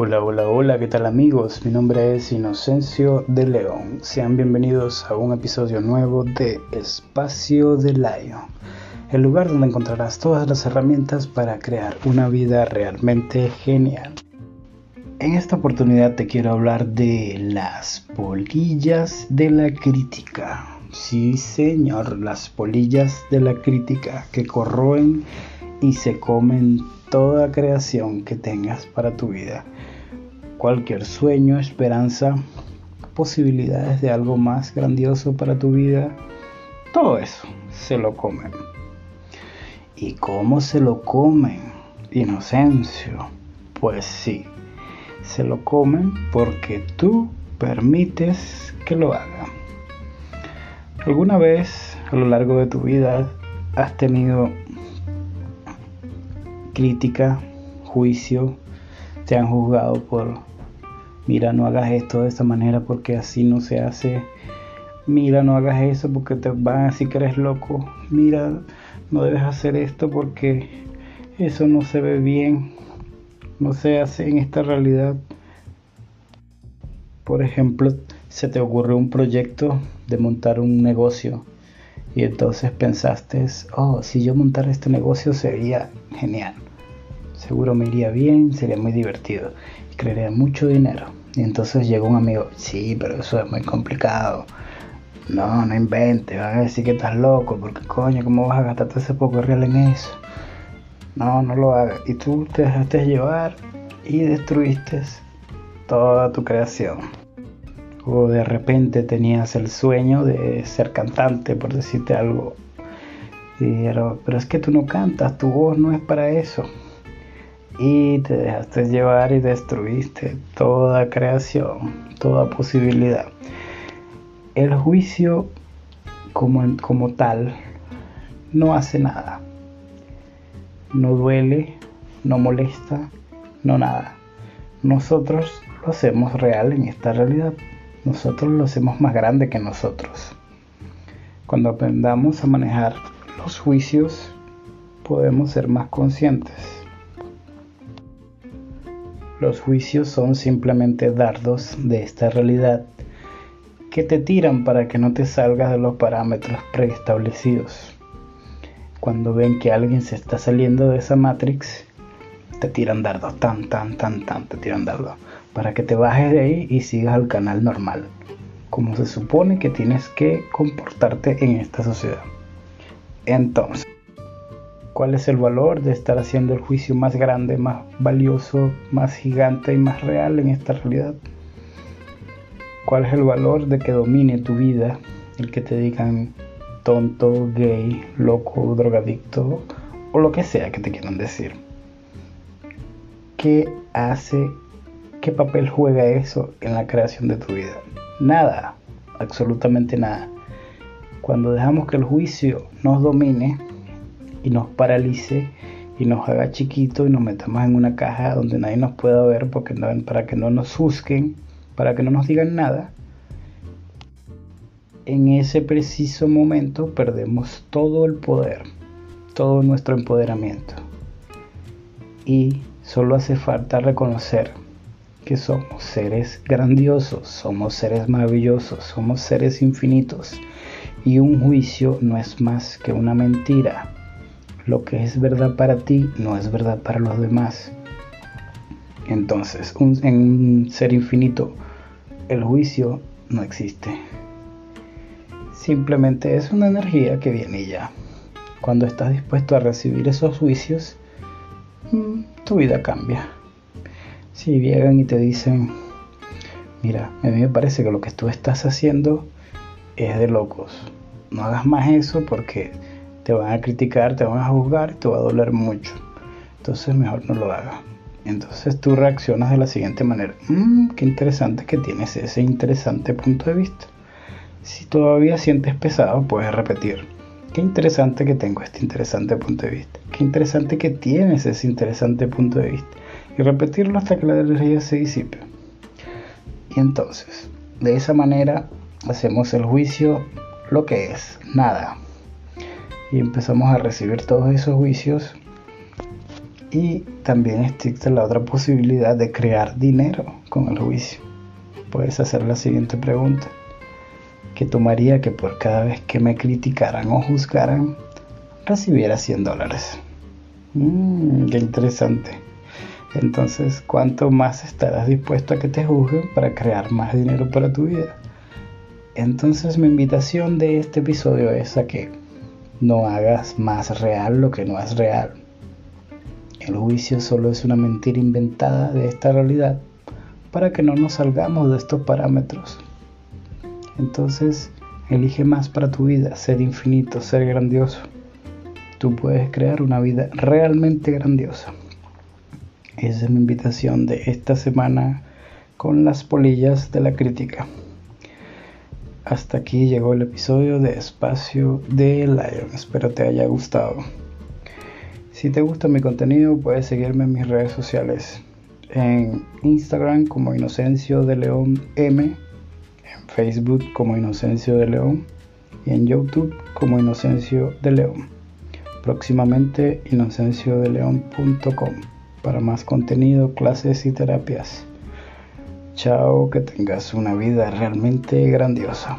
Hola, hola, hola, ¿qué tal amigos? Mi nombre es Inocencio de León. Sean bienvenidos a un episodio nuevo de Espacio de Lion, el lugar donde encontrarás todas las herramientas para crear una vida realmente genial. En esta oportunidad te quiero hablar de las polillas de la crítica. Sí, señor, las polillas de la crítica que corroen y se comen toda creación que tengas para tu vida. Cualquier sueño, esperanza, posibilidades de algo más grandioso para tu vida, todo eso se lo comen. ¿Y cómo se lo comen? Inocencio. Pues sí, se lo comen porque tú permites que lo hagan. ¿Alguna vez a lo largo de tu vida has tenido crítica, juicio, te han juzgado por, mira, no hagas esto de esta manera porque así no se hace, mira, no hagas eso porque te van a decir que eres loco, mira, no debes hacer esto porque eso no se ve bien, no se hace en esta realidad. Por ejemplo, se te ocurrió un proyecto de montar un negocio y entonces pensaste, oh, si yo montara este negocio sería genial seguro me iría bien, sería muy divertido y crearía mucho dinero. Y entonces llegó un amigo, sí, pero eso es muy complicado. No, no inventes, van a decir que estás loco, porque coño, ¿cómo vas a gastar todo ese poco real en eso? No, no lo hagas. Y tú te dejaste llevar y destruiste toda tu creación. O de repente tenías el sueño de ser cantante, por decirte algo. pero, pero es que tú no cantas, tu voz no es para eso y te dejaste llevar y destruiste toda creación, toda posibilidad. El juicio como, como tal no hace nada, no duele, no molesta, no nada. Nosotros lo hacemos real en esta realidad, nosotros lo hacemos más grande que nosotros. Cuando aprendamos a manejar los juicios, podemos ser más conscientes los juicios son simplemente dardos de esta realidad que te tiran para que no te salgas de los parámetros preestablecidos. Cuando ven que alguien se está saliendo de esa matrix, te tiran dardos, tan, tan, tan, tan, te tiran dardos, para que te bajes de ahí y sigas al canal normal, como se supone que tienes que comportarte en esta sociedad. Entonces, ¿Cuál es el valor de estar haciendo el juicio más grande, más valioso, más gigante y más real en esta realidad? ¿Cuál es el valor de que domine tu vida? El que te digan tonto, gay, loco, drogadicto o lo que sea que te quieran decir. ¿Qué hace, qué papel juega eso en la creación de tu vida? Nada, absolutamente nada. Cuando dejamos que el juicio nos domine, y nos paralice y nos haga chiquito y nos metamos en una caja donde nadie nos pueda ver porque no, para que no nos juzguen, para que no nos digan nada. En ese preciso momento perdemos todo el poder, todo nuestro empoderamiento. Y solo hace falta reconocer que somos seres grandiosos, somos seres maravillosos, somos seres infinitos. Y un juicio no es más que una mentira lo que es verdad para ti no es verdad para los demás. Entonces, en un ser infinito, el juicio no existe. Simplemente es una energía que viene ya. Cuando estás dispuesto a recibir esos juicios, mm, tu vida cambia. Si llegan y te dicen, mira, a mí me parece que lo que tú estás haciendo es de locos. No hagas más eso porque te van a criticar, te van a juzgar, te va a doler mucho. Entonces mejor no lo hagas. Entonces tú reaccionas de la siguiente manera. Mmm, qué interesante que tienes ese interesante punto de vista. Si todavía sientes pesado, puedes repetir. Qué interesante que tengo este interesante punto de vista. Qué interesante que tienes ese interesante punto de vista. Y repetirlo hasta que la energía se disipe. Y entonces, de esa manera, hacemos el juicio lo que es, nada y empezamos a recibir todos esos juicios Y también existe la otra posibilidad de crear dinero con el juicio. Puedes hacer la siguiente pregunta. ¿Qué tomaría que por cada vez que me criticaran o juzgaran recibiera 100 dólares? Mmm, qué interesante. Entonces, ¿cuánto más estarás dispuesto a que te juzguen para crear más dinero para tu vida? Entonces, mi invitación de este episodio es a que no hagas más real lo que no es real. El juicio solo es una mentira inventada de esta realidad para que no nos salgamos de estos parámetros. Entonces, elige más para tu vida, ser infinito, ser grandioso. Tú puedes crear una vida realmente grandiosa. Esa es mi invitación de esta semana con las polillas de la crítica. Hasta aquí llegó el episodio de Espacio de Lion. Espero te haya gustado. Si te gusta mi contenido, puedes seguirme en mis redes sociales. En Instagram como Inocencio de León M, en Facebook como Inocencio de León y en YouTube como Inocencio de León. Próximamente inocenciodeleón.com para más contenido, clases y terapias. Chao, que tengas una vida realmente grandiosa.